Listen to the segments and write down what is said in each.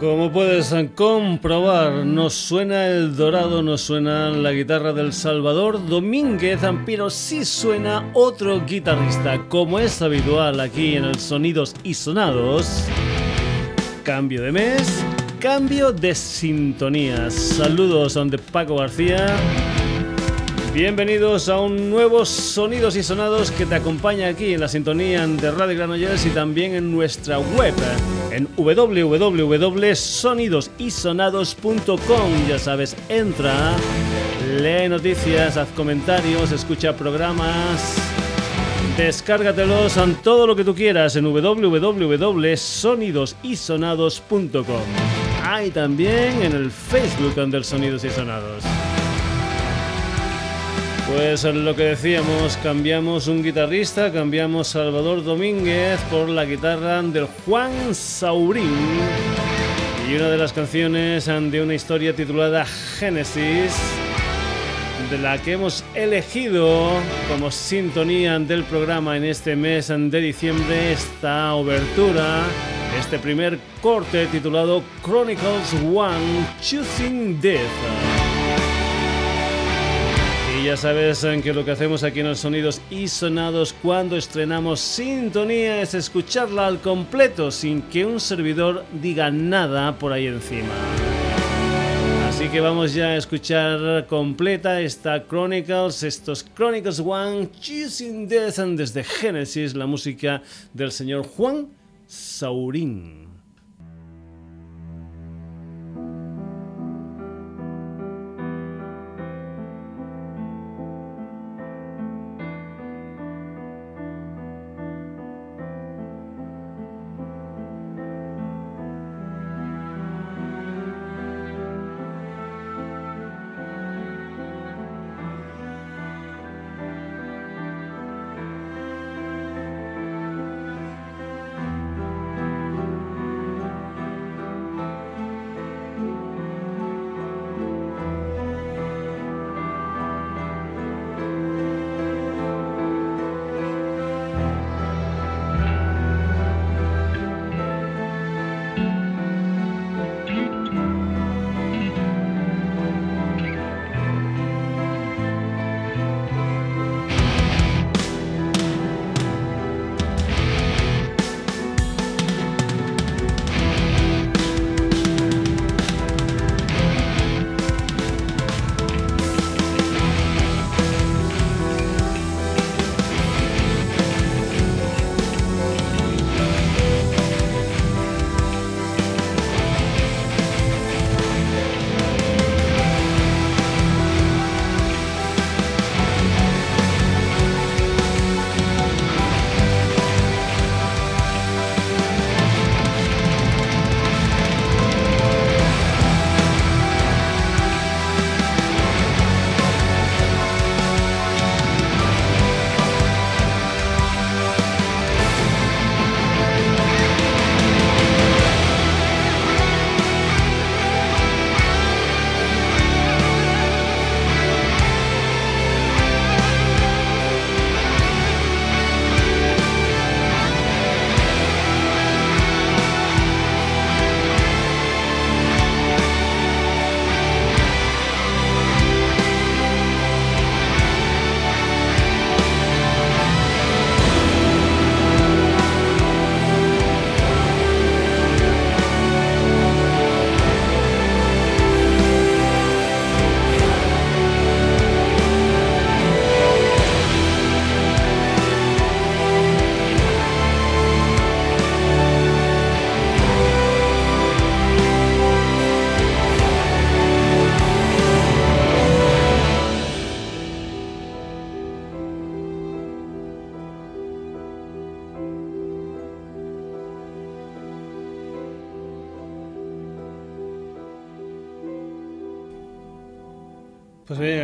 Como puedes comprobar, nos suena el dorado, nos suena la guitarra del Salvador Domínguez, pero sí suena otro guitarrista, como es habitual aquí en el Sonidos y Sonados. Cambio de mes, cambio de sintonías. Saludos de Paco García. Bienvenidos a un nuevo Sonidos y Sonados que te acompaña aquí en la sintonía de Radio Granollers y también en nuestra web en www.sonidosysonados.com. Ya sabes, entra, lee noticias, haz comentarios, escucha programas. Descárgatelos en todo lo que tú quieras en www.sonidosysonados.com. Hay también en el Facebook del Sonidos y Sonados. Pues lo que decíamos, cambiamos un guitarrista, cambiamos Salvador Domínguez por la guitarra del Juan Saurín y una de las canciones de una historia titulada Génesis, de la que hemos elegido como sintonía del programa en este mes de diciembre esta obertura, este primer corte titulado Chronicles One Choosing Death. Y ya sabes que lo que hacemos aquí en los Sonidos y Sonados cuando estrenamos sintonía es escucharla al completo sin que un servidor diga nada por ahí encima. Así que vamos ya a escuchar completa esta Chronicles, estos Chronicles One, Choosing Death desde Genesis, la música del señor Juan Saurín.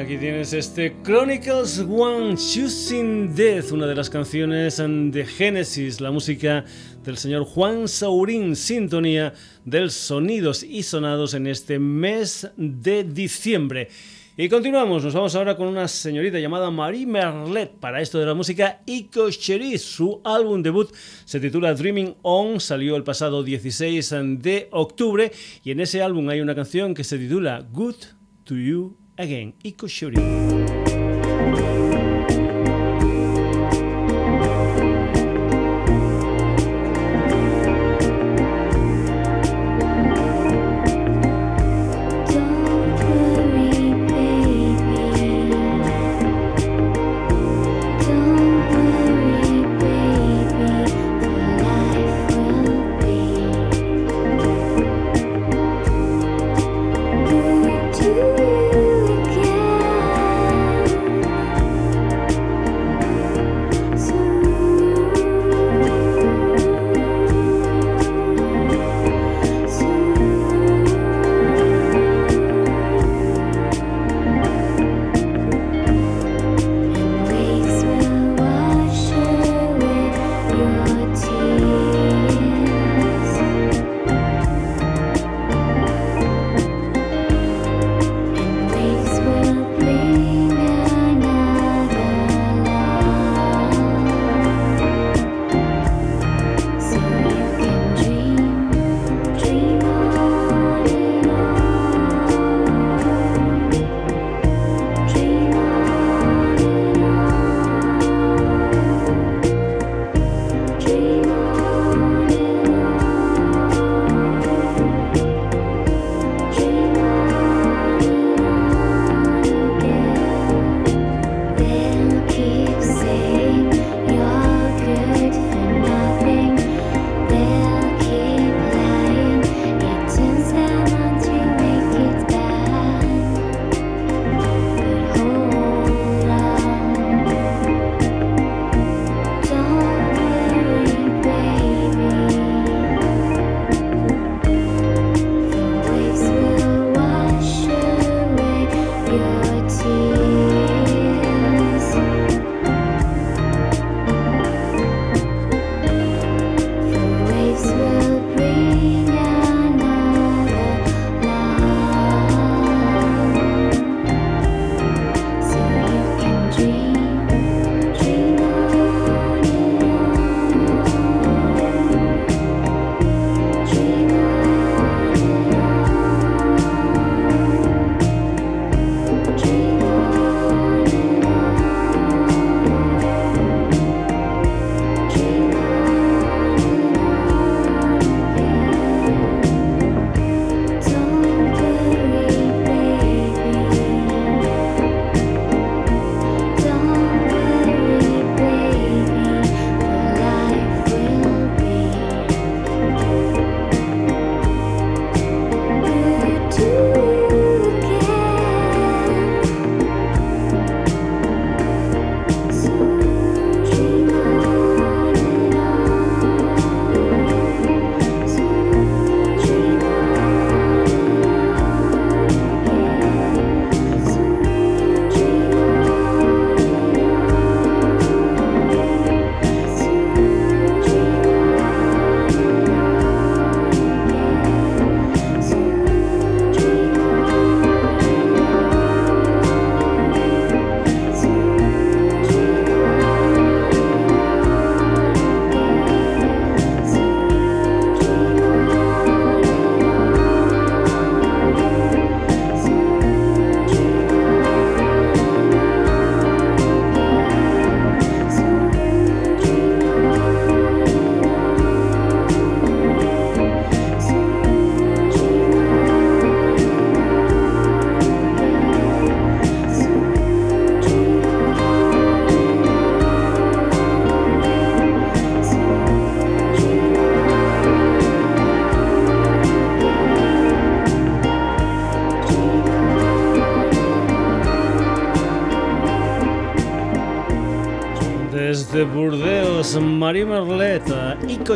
Este Chronicles One Choosing Death, una de las canciones de Genesis, la música del señor Juan Saurín, sintonía del Sonidos y Sonados en este mes de diciembre. Y continuamos, nos vamos ahora con una señorita llamada Marie Merlet para esto de la música Ico Cheris. Su álbum debut se titula Dreaming On, salió el pasado 16 de octubre y en ese álbum hay una canción que se titula Good to You Again, Ico Cheris.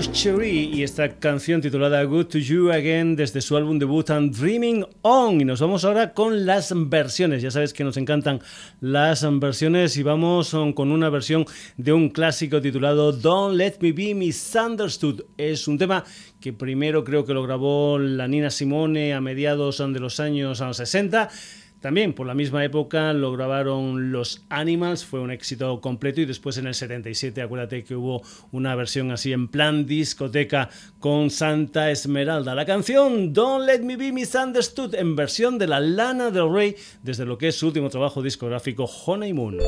Cherry y esta canción titulada Good to You Again desde su álbum debut and Dreaming On. Y nos vamos ahora con las versiones. Ya sabes que nos encantan las versiones y vamos con una versión de un clásico titulado Don't Let Me Be Misunderstood. Es un tema que primero creo que lo grabó la Nina Simone a mediados de los años 60 También por la misma época lo grabaron Los Animals, fue un éxito completo y después en el 77 acuérdate que hubo una versión así en plan discoteca con Santa Esmeralda. La canción Don't Let Me Be Misunderstood en versión de la Lana del Rey desde lo que es su último trabajo discográfico Honeymoon.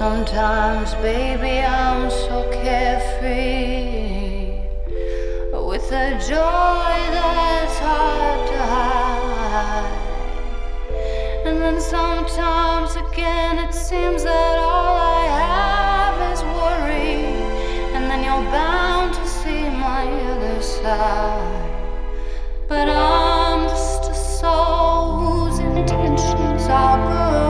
Sometimes, baby, I'm so carefree with a joy that's hard to hide. And then sometimes again, it seems that all I have is worry. And then you're bound to see my other side. But I'm just a soul whose intentions are good.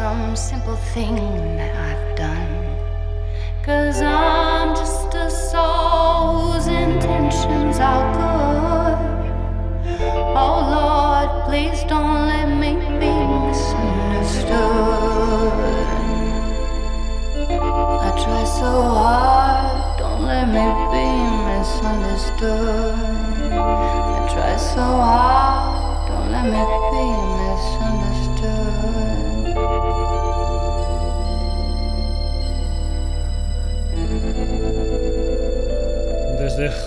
Some simple thing that I've done. Cause I'm just a soul whose intentions are good. Oh Lord, please don't let me be misunderstood. I try so hard, don't let me be misunderstood. I try so hard, don't let me be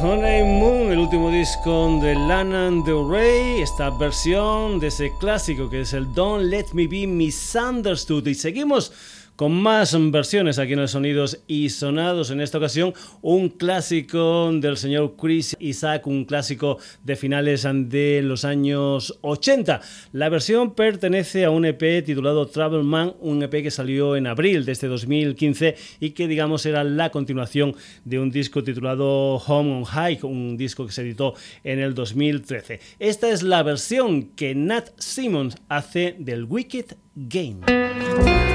Honeymoon, el último disco de Lana Del Rey, esta versión de ese clásico que es el Don't Let Me Be Misunderstood. Y seguimos con más versiones aquí en los Sonidos y Sonados. En esta ocasión, un clásico del señor Chris Isaac, un clásico de finales de los años 80. La versión pertenece a un EP titulado Travel Man, un EP que salió en abril de este 2015 y que, digamos, era la continuación de un disco titulado Home on High, un disco que se editó en el 2013. Esta es la versión que Nat Simmons hace del Wicked Game.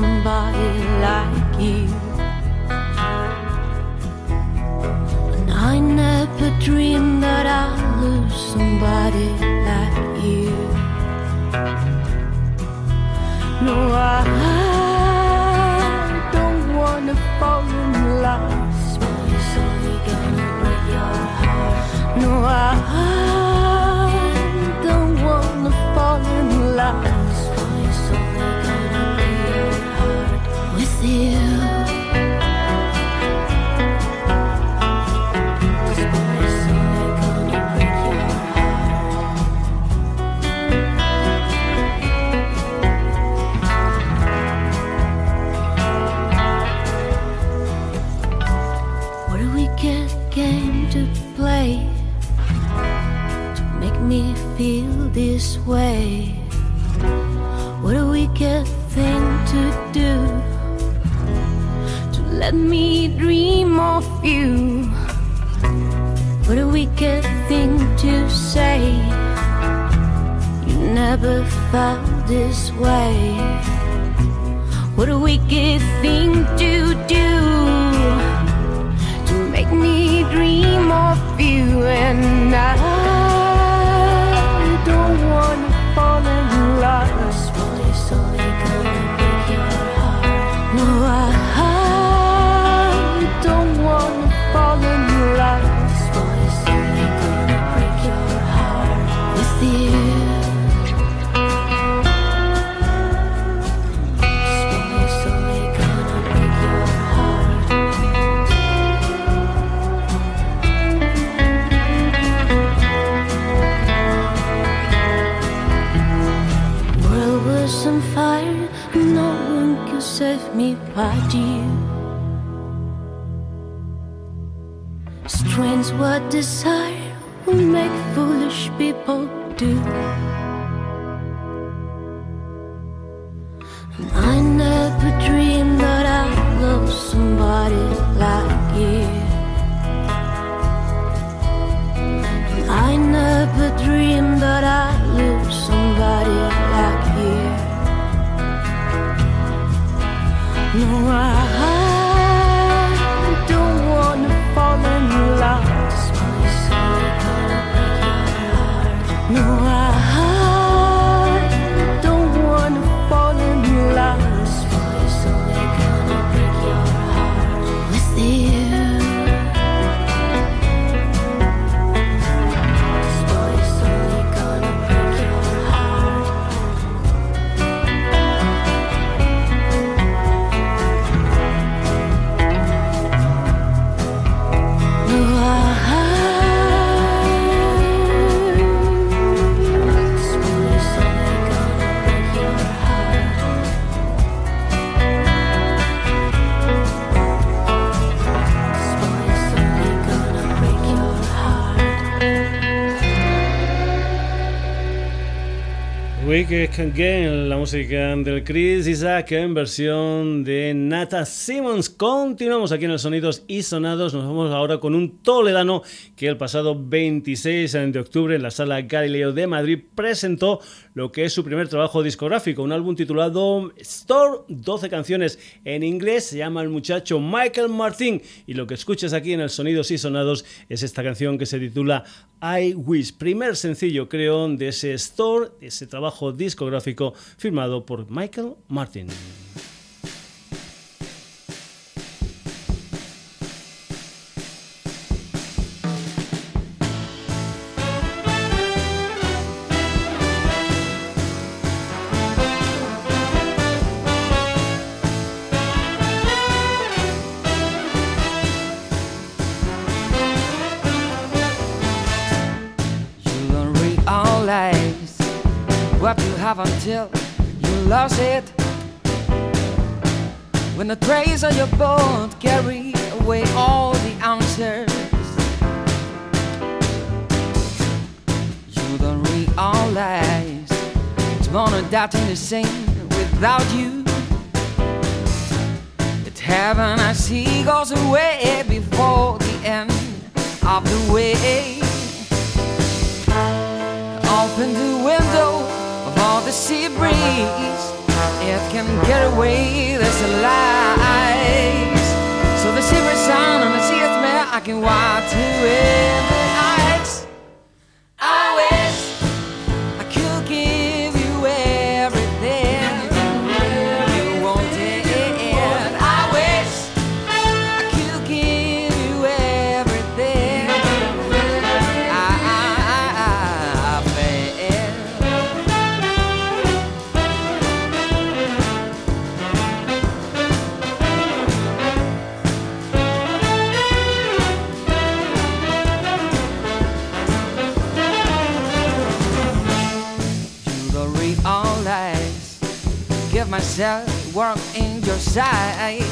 Somebody like you. And I never dreamed that I'd lose somebody like you. No, I No, I Again, la música del Chris Isaac en versión de Nata Simmons. Continuamos aquí en los Sonidos y Sonados. Nos vamos ahora con un toledano que el pasado 26 de octubre en la sala Galileo de Madrid presentó lo que es su primer trabajo discográfico, un álbum titulado Store, 12 canciones en inglés. Se llama el muchacho Michael Martin y lo que escuchas aquí en el Sonidos y Sonados es esta canción que se titula I Wish, primer sencillo creo de ese Store, de ese trabajo discográfico firmado por Michael Martin. Until you lose it. When the trace of your boat carry away all the answers. You don't realize it's more than that in the same without you. That heaven I see goes away before the end of the way. Open the window the sea breeze. It can get away, there's a light. So the silver sun and the sea is I can walk to in myself work in your side.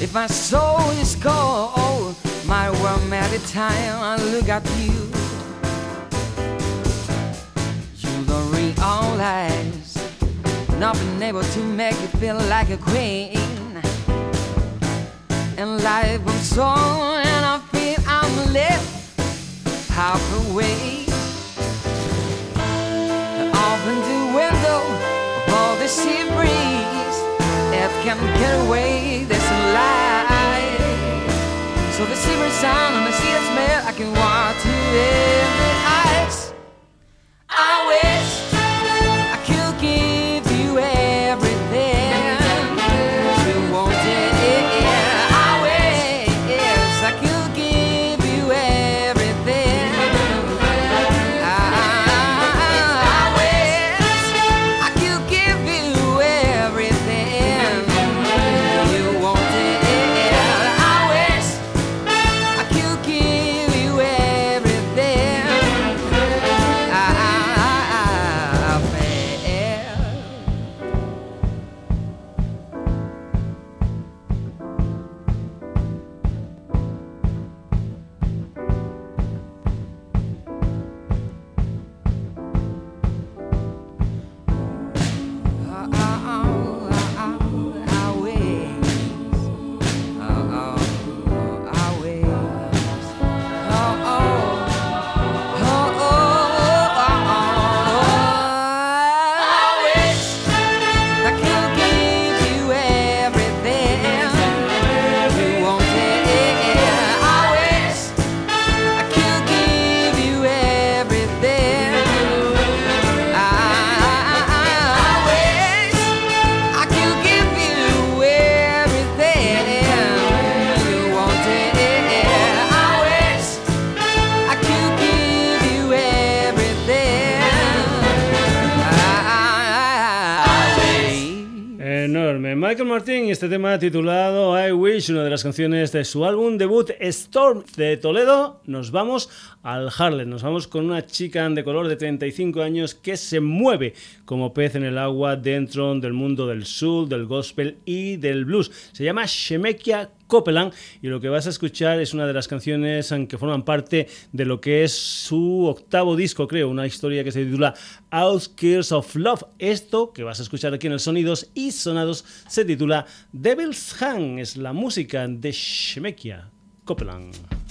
If my soul is cold, my world at time I look at you. You don't realize not been able to make you feel like a queen. And life goes on, and I feel I'm left half away. All the sea breeze. It can get away, there's a light. So the silver sound and the sea smell, I can walk to titulado I Wish, una de las canciones de su álbum debut Storm de Toledo. Nos vamos al Harlem, nos vamos con una chica de color de 35 años que se mueve como pez en el agua dentro del mundo del soul, del gospel y del blues. Se llama Shemekia Copeland y lo que vas a escuchar es una de las canciones que forman parte de lo que es su octavo disco, creo, una historia que se titula Outskirts of Love. Esto que vas a escuchar aquí en el Sonidos y Sonados se titula Devil's Hand, es la música de Shemekia Copeland.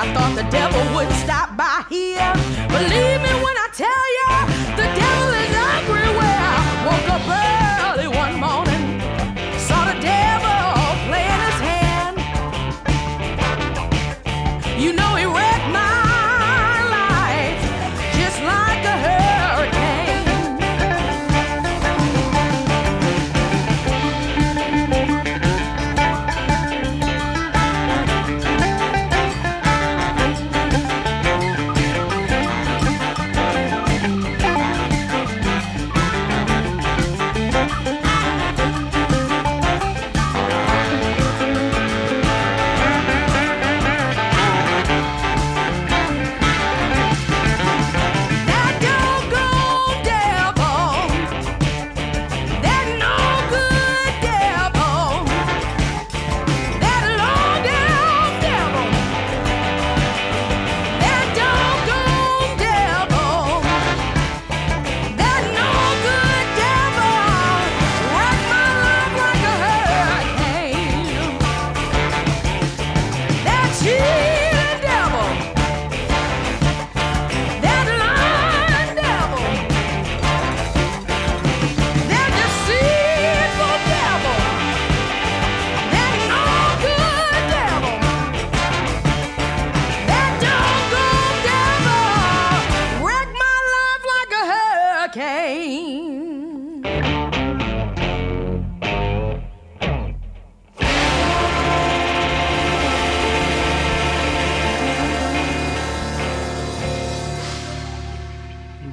I thought the devil wouldn't stop by here. Believe me when I tell you, the devil is everywhere. Woke up early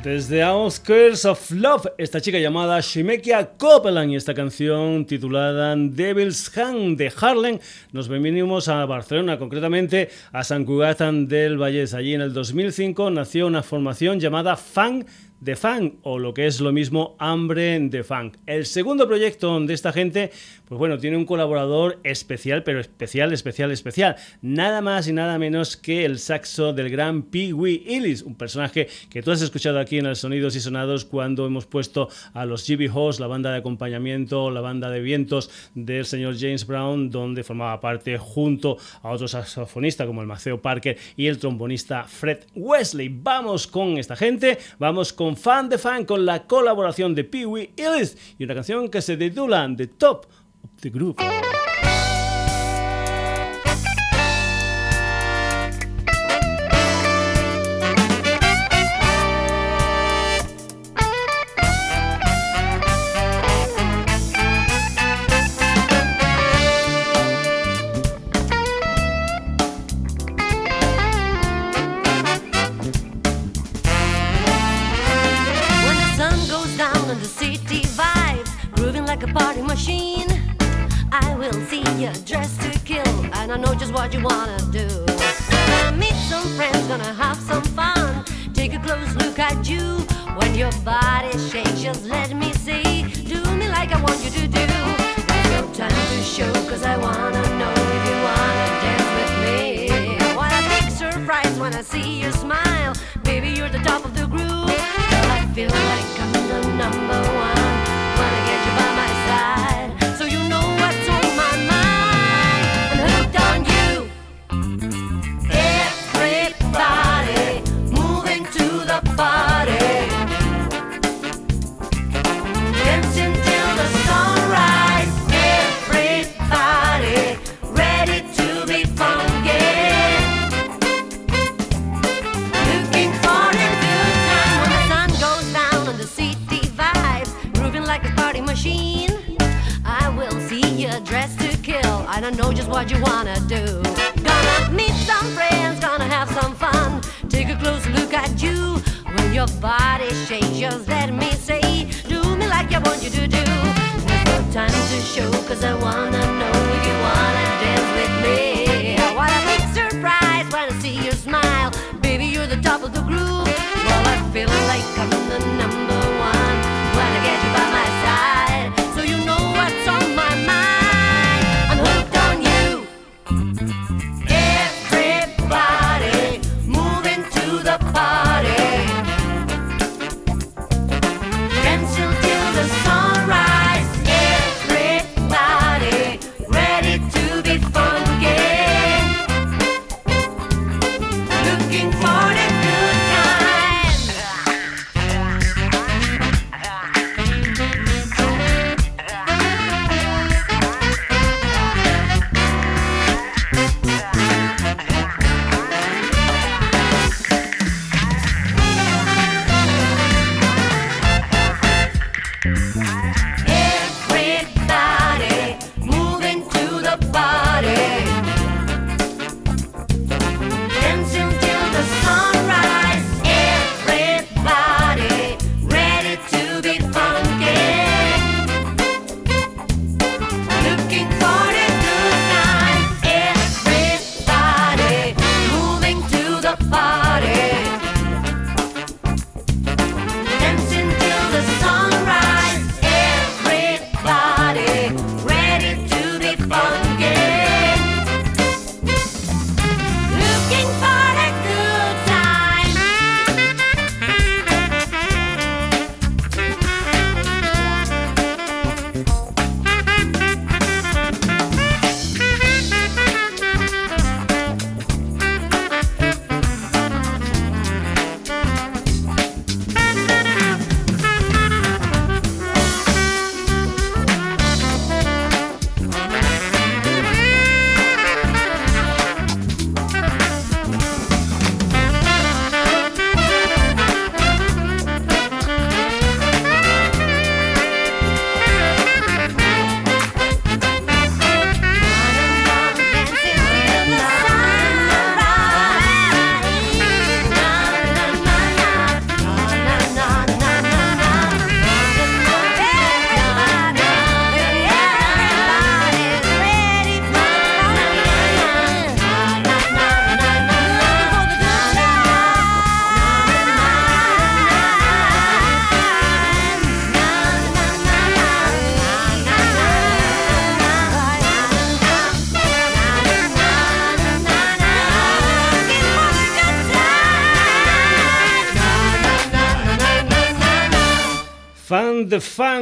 Desde Outskirts of Love, esta chica llamada Shimekia Copeland y esta canción titulada Devil's Hand de Harlem, nos venimos a Barcelona, concretamente a San Cugat del Vallés. Allí en el 2005 nació una formación llamada Fan de funk o lo que es lo mismo hambre de funk. El segundo proyecto de esta gente, pues bueno, tiene un colaborador especial, pero especial, especial, especial. Nada más y nada menos que el saxo del gran Pee Wee Illis, un personaje que tú has escuchado aquí en el Sonidos y Sonados cuando hemos puesto a los GB Hoss, la banda de acompañamiento, la banda de vientos del señor James Brown, donde formaba parte junto a otro saxofonista como el Maceo Parker y el trombonista Fred Wesley. Vamos con esta gente, vamos con Fan de Fan con la colaboración de Pee Wee Ellis y una canción que se titula The Top of the Group.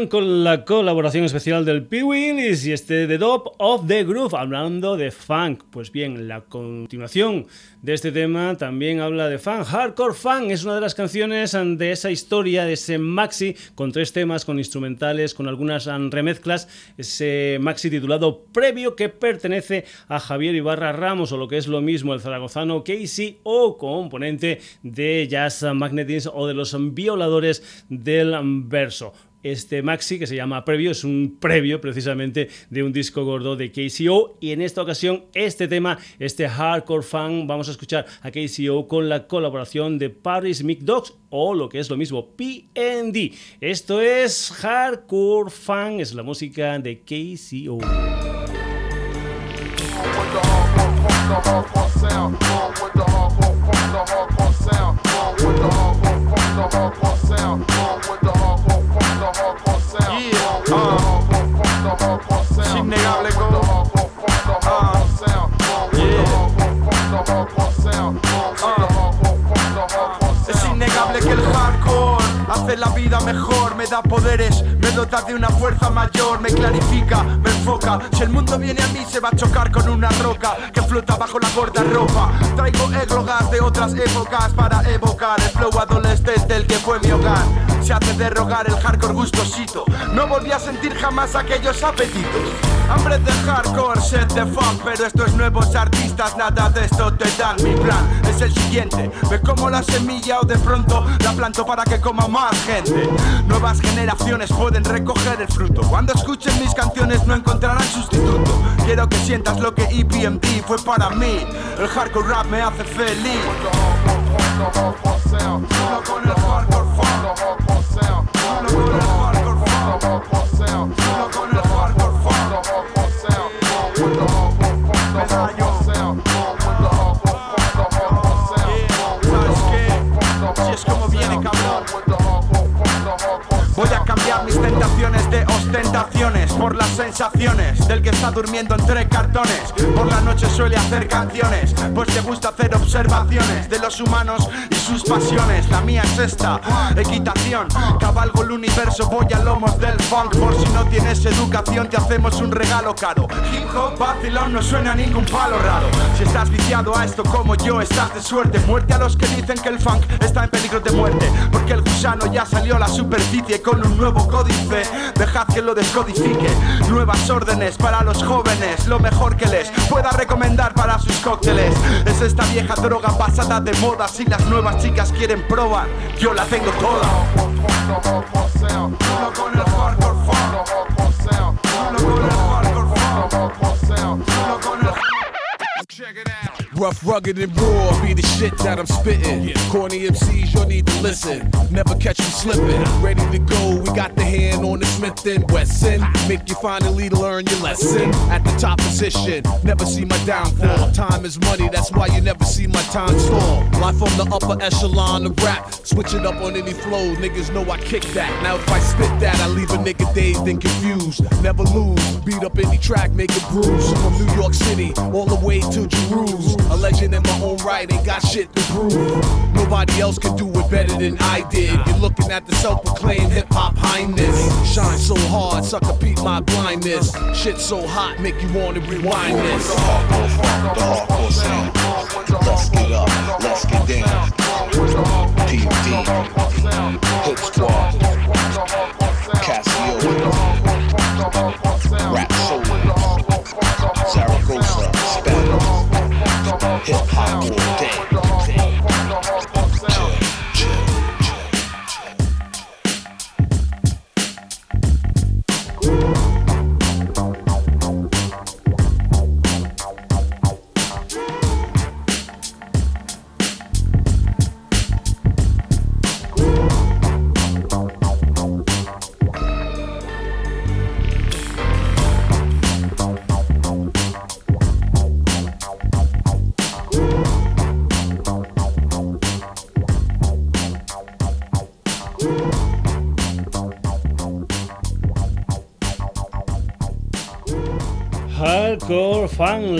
Con la colaboración especial del Pee Willis y este The Top of the Groove, hablando de funk. Pues bien, la continuación de este tema también habla de funk. Hardcore Funk es una de las canciones de esa historia, de ese maxi, con tres temas, con instrumentales, con algunas remezclas. Ese maxi titulado Previo que pertenece a Javier Ibarra Ramos, o lo que es lo mismo, el zaragozano Casey, o componente de Jazz Magnetins o de los violadores del verso. Este maxi que se llama Previo es un previo precisamente de un disco gordo de KCO y en esta ocasión este tema, este hardcore fan, vamos a escuchar a KCO con la colaboración de Paris Mick Dogs o lo que es lo mismo PND. Esto es hardcore fan, es la música de KCO. Yeah. Hace la vida mejor, me da poderes, me dota de una fuerza mayor, me clarifica, me enfoca. Si el mundo viene a mí, se va a chocar con una roca que flota bajo la gorda ropa. Traigo eglogas de otras épocas para evocar el flow adolescente, el que fue mi hogar. Se hace derrogar el hardcore gustosito. No volví a sentir jamás aquellos apetitos. Hambre de hardcore, set de funk, pero estos nuevos artistas nada de esto te dan. Mi plan es el siguiente: ve como la semilla o de pronto la planto para que coma más Nuevas generaciones pueden recoger el fruto. Cuando escuchen mis canciones no encontrarán sustituto. Quiero que sientas lo que EPMD fue para mí. El hardcore rap me hace feliz. Like I'm not with the hardcore, the hardcore. Mis tentaciones de ostentaciones por las sensaciones del que está durmiendo entre cartones. Por la noche suele hacer canciones, pues te gusta hacer observaciones de los humanos y sus pasiones. La mía es esta, equitación. Cabalgo el universo, voy a lomos del funk. Por si no tienes educación, te hacemos un regalo caro. Hip hop, vacilón, no suena a ningún palo raro. Si estás viciado a esto como yo, estás de suerte. Muerte a los que dicen que el funk está en peligro de muerte. Porque el gusano ya salió a la superficie con un nuevo códice. Dejad que lo descodifique. Nuevas órdenes para los jóvenes. Lo mejor que les pueda recomendar para sus cócteles. Es esta vieja droga pasada de moda. Si las nuevas chicas quieren probar, yo la tengo toda. Rough, rugged, and raw be the shit that I'm spitting. Oh, Corny MCs, you'll need to listen. Never catch you slipping. Ready to go, we got the hand on the Smith and Wesson. Make you finally learn your lesson. At the top position, never see my downfall. Time is money, that's why you never see my time stall. Life on the upper echelon of rap. Switch it up on any flow, niggas know I kick that. Now if I spit that, I leave a nigga dazed and confused. Never lose, beat up any track, make it bruise. From New York City, all the way to Jerusalem. A legend in my own right, ain't got shit to prove. Nobody else can do it better than I did. You're looking at the self-proclaimed hip-hop highness. Shine so hard, sucker beat my blindness. Shit so hot, make you wanna rewind this. The hardcore, sound. Let's get up, let's get down. PMD, Hip Squad, Casio, Rap Soul, Zaragoza, hip hop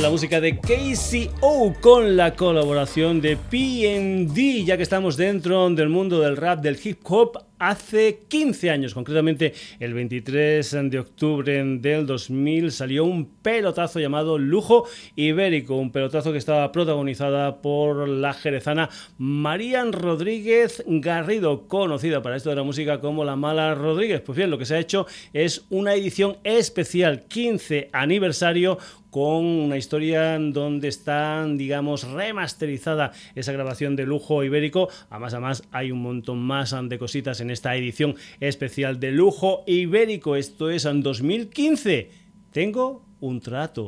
La música de KCO con la colaboración de PND, ya que estamos dentro del mundo del rap, del hip hop hace 15 años, concretamente el 23 de octubre del 2000, salió un pelotazo llamado Lujo Ibérico, un pelotazo que estaba protagonizada por la jerezana Marían Rodríguez Garrido, conocida para esto de la música como la Mala Rodríguez. Pues bien, lo que se ha hecho es una edición especial 15 aniversario con una historia donde están, digamos, remasterizada esa grabación de lujo ibérico. Además, además hay un montón más de cositas en esta edición especial de lujo ibérico. Esto es en 2015. Tengo un trato.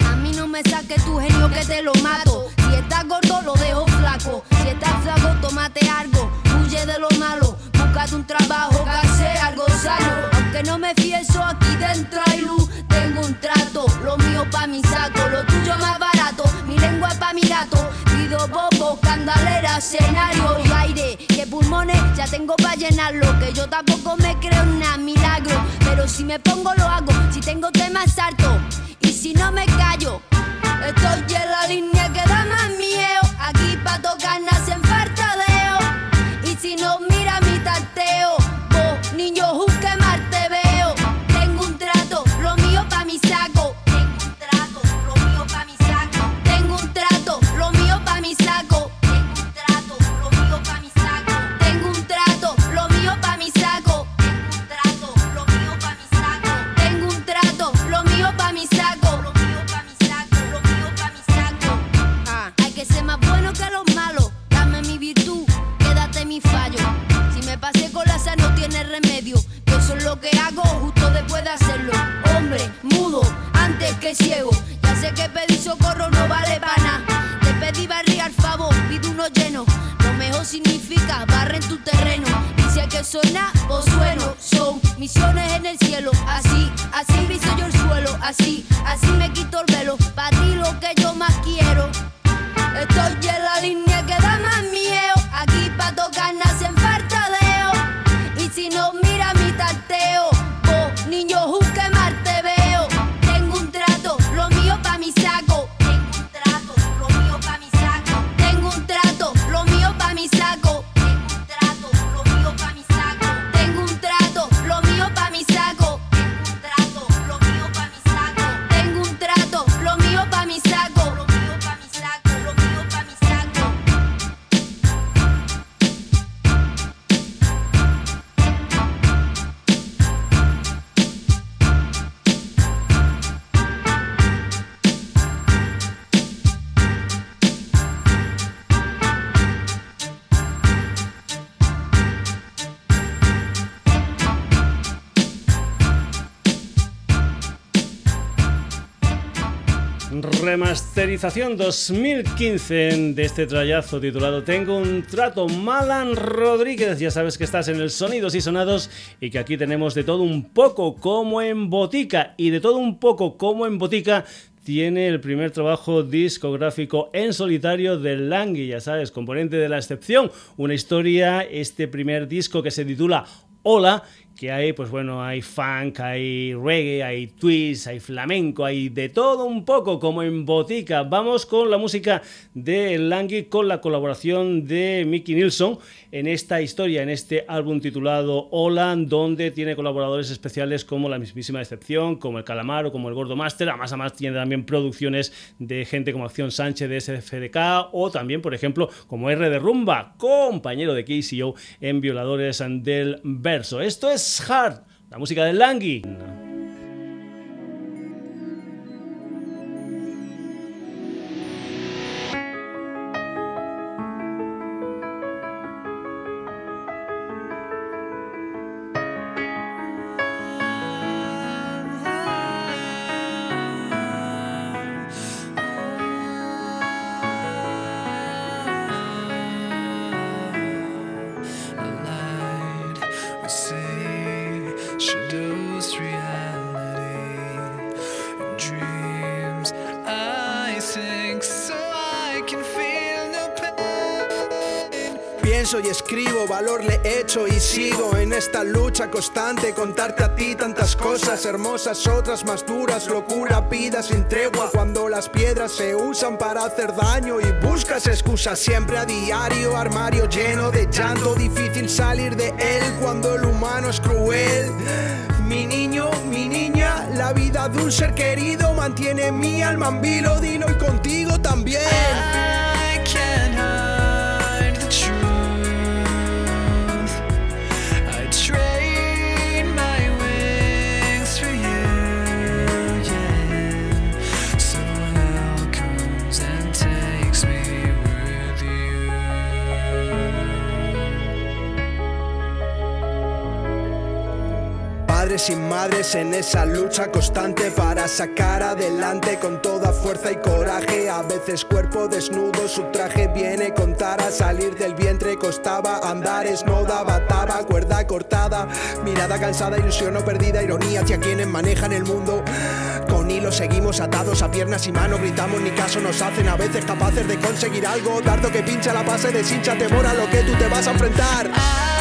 A mí no me saque tu genio que te lo mato. Si estás gordo, lo dejo flaco. Si estás flaco, tómate algo. Huye de lo malo. Búscate un trabajo que hace algo sano. Aunque no me fieso, aquí dentro hay luz tengo un trato, lo mío pa' mi saco, lo tuyo más barato, mi lengua pa' mi gato, pido bobo, candalera, escenario y aire, que pulmones ya tengo pa' llenarlo, que yo tampoco me creo en milagro, pero si me pongo lo hago, si tengo temas salto, remasterización 2015 de este trayazo titulado Tengo un trato Malan Rodríguez. Ya sabes que estás en el Sonidos y Sonados y que aquí tenemos de todo un poco como en botica y de todo un poco como en botica tiene el primer trabajo discográfico en solitario de Langui, ya sabes, componente de la excepción, una historia, este primer disco que se titula Hola hay, pues bueno, hay funk, hay reggae, hay twist, hay flamenco, hay de todo un poco como en botica. Vamos con la música de Langui con la colaboración de Mickey Nilsson en esta historia, en este álbum titulado Hola, donde tiene colaboradores especiales como la mismísima excepción, como el Calamaro, como el Gordo Master, además además tiene también producciones de gente como Acción Sánchez de SFDK o también, por ejemplo, como R de Rumba, compañero de KCO en Violadores del Verso. Esto es Hard, la música de Langui. Y sigo en esta lucha constante. Contarte a ti tantas cosas hermosas, otras más duras, locura, vida sin tregua. Cuando las piedras se usan para hacer daño y buscas excusas siempre a diario, armario lleno de llanto, difícil salir de él cuando el humano es cruel. Mi niño, mi niña, la vida de un ser querido mantiene mi alma en vilo, dilo y contigo también. Sin madres en esa lucha constante para sacar adelante con toda fuerza y coraje. A veces cuerpo desnudo, su traje viene contar a salir del vientre costaba andar, es no daba taba, cuerda cortada, mirada cansada, ilusión no perdida, ironía hacia quienes manejan el mundo. Con hilo seguimos atados a piernas y manos, gritamos ni caso nos hacen a veces capaces de conseguir algo. Dardo que pincha la base, deshincha temor a lo que tú te vas a enfrentar.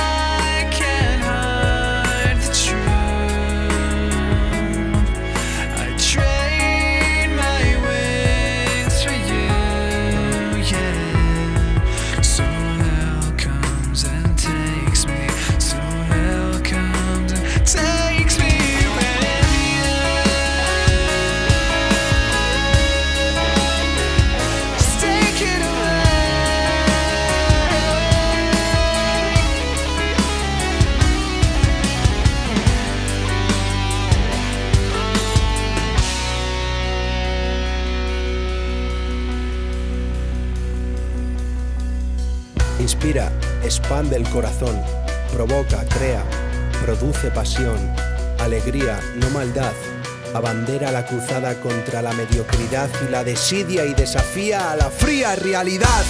Expande el corazón, provoca, crea, produce pasión, alegría, no maldad, abandera la cruzada contra la mediocridad y la desidia y desafía a la fría realidad.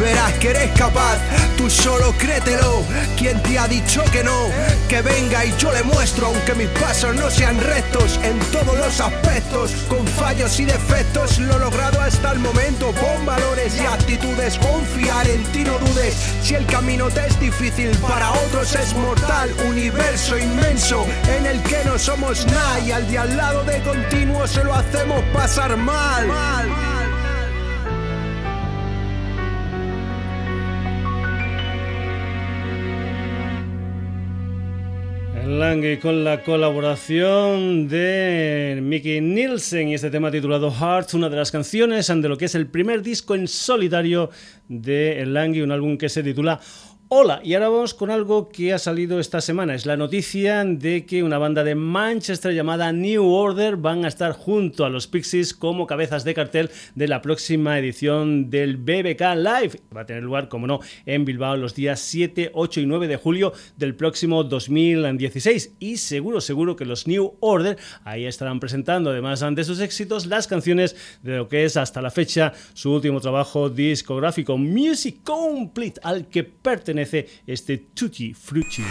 Verás que eres capaz, tú solo créetelo. Quien te ha dicho que no, que venga y yo le muestro, aunque mis pasos no sean rectos en todos los aspectos, con fallos y defectos, lo logrado hasta el momento, con valores y actitudes, confiar en ti no dudes. Si el camino te es difícil, para otros es mortal, universo inmenso en el que no somos nada al de al lado de continuo se lo hacemos pasar mal. Lange con la colaboración de Mickey Nielsen y este tema titulado Hearts, una de las canciones de lo que es el primer disco en solitario de Lange, un álbum que se titula Hola, y ahora vamos con algo que ha salido esta semana. Es la noticia de que una banda de Manchester llamada New Order van a estar junto a los Pixies como cabezas de cartel de la próxima edición del BBK Live. Va a tener lugar, como no, en Bilbao los días 7, 8 y 9 de julio del próximo 2016. Y seguro, seguro que los New Order ahí estarán presentando, además de sus éxitos, las canciones de lo que es hasta la fecha su último trabajo discográfico, Music Complete, al que pertenece este Tutti Frutti.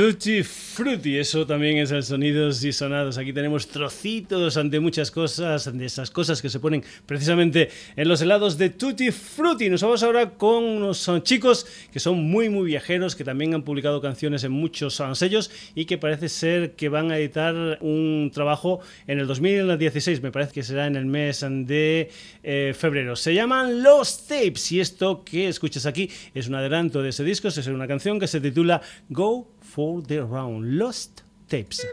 Tutti Frutti, eso también es el sonidos y sonados. Aquí tenemos trocitos ante muchas cosas, de esas cosas que se ponen precisamente en los helados de Tutti Frutti. Nos vamos ahora con unos chicos que son muy, muy viajeros, que también han publicado canciones en muchos sellos y que parece ser que van a editar un trabajo en el 2016, me parece que será en el mes de eh, febrero. Se llaman Los Tapes y esto que escuchas aquí es un adelanto de ese disco, es una canción que se titula Go for the round. Lost tapes.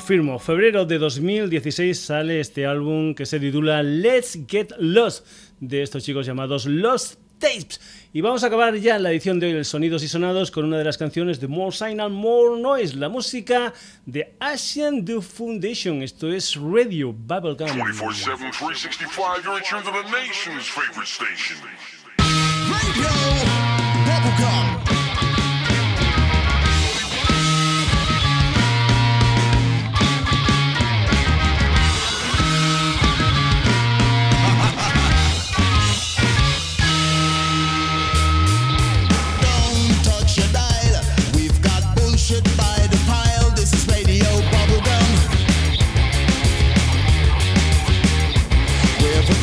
Confirmo. Febrero de 2016 sale este álbum que se titula Let's Get Lost de estos chicos llamados Lost Tapes. Y vamos a acabar ya la edición de hoy del Sonidos y Sonados con una de las canciones de More Signal, More Noise, la música de Asian Do Foundation. Esto es Radio Bubblegum. 24-7, 365, you're in tune to the nation's favorite station. Radio Bubblegum.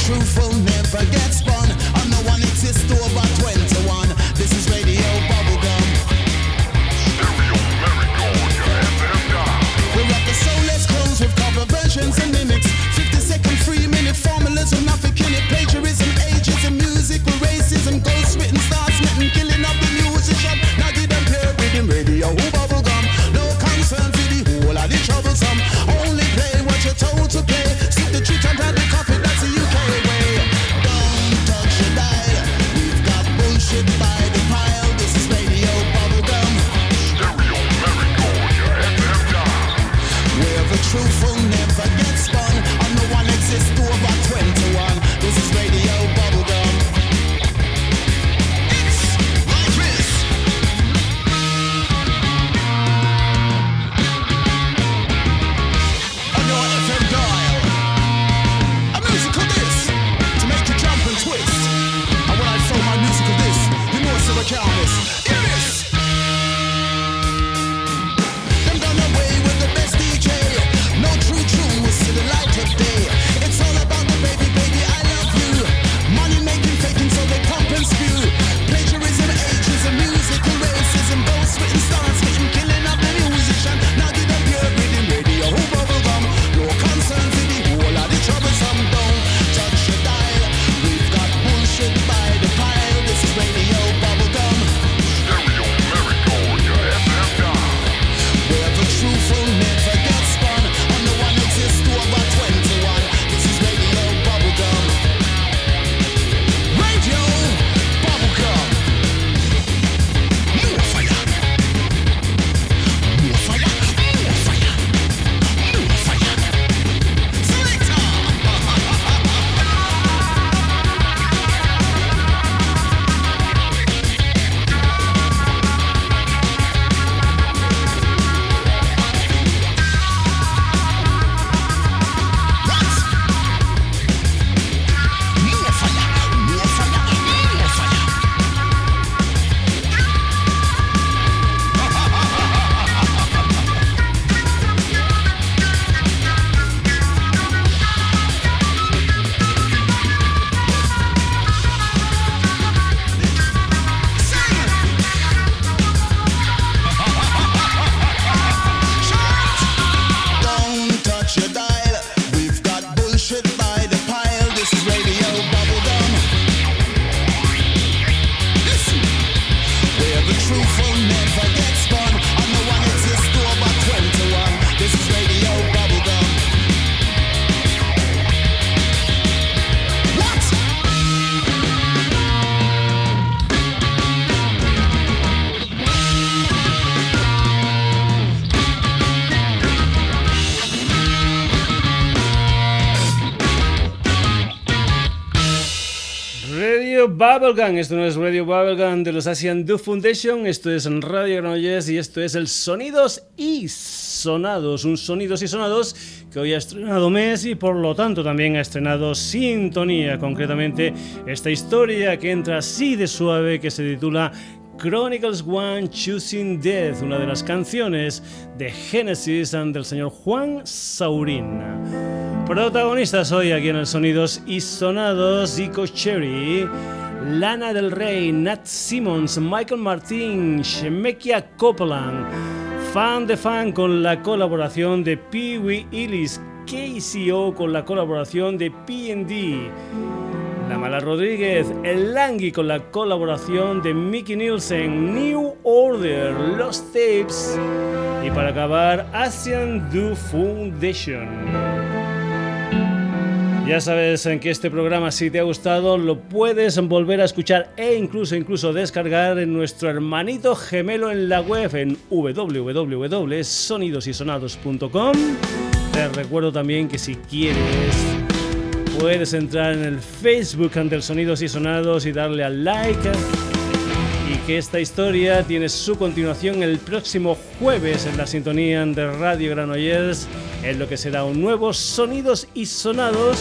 To Radio Bubblegum. Esto no es Radio Bubblegum de los Asian Do Foundation. Esto es Radio Granollers y esto es el Sonidos y Sonados. Un Sonidos y Sonados que hoy ha estrenado mes y por lo tanto también ha estrenado Sintonía. Concretamente, esta historia que entra así de suave que se titula Chronicles One Choosing Death, una de las canciones de Genesis del señor Juan Saurín. Protagonistas hoy aquí en el Sonidos y Sonados, Zico Cherry, Lana del Rey, Nat Simmons, Michael Martin, Shemekia Copeland, Fan de Fan con la colaboración de Pee Wee Illis, KCO con la colaboración de P&D, La Mala Rodríguez, El Langui con la colaboración de Mickey Nielsen, New Order, Los Tapes y para acabar Asian Do Foundation. Ya sabes en que este programa, si te ha gustado, lo puedes volver a escuchar e incluso, incluso descargar en nuestro hermanito gemelo en la web en www.sonidosysonados.com. Te recuerdo también que si quieres puedes entrar en el Facebook ante Sonidos y Sonados y darle al like y que esta historia tiene su continuación el próximo jueves en la sintonía de Radio Granollers en lo que será un nuevo Sonidos y Sonados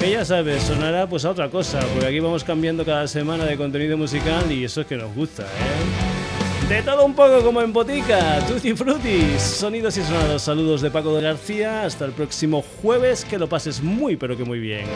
que ya sabes, sonará pues a otra cosa, porque aquí vamos cambiando cada semana de contenido musical y eso es que nos gusta, ¿eh? De todo un poco como en botica, Tutti Frutti, sonidos y sonados, saludos de Paco de García, hasta el próximo jueves, que lo pases muy pero que muy bien.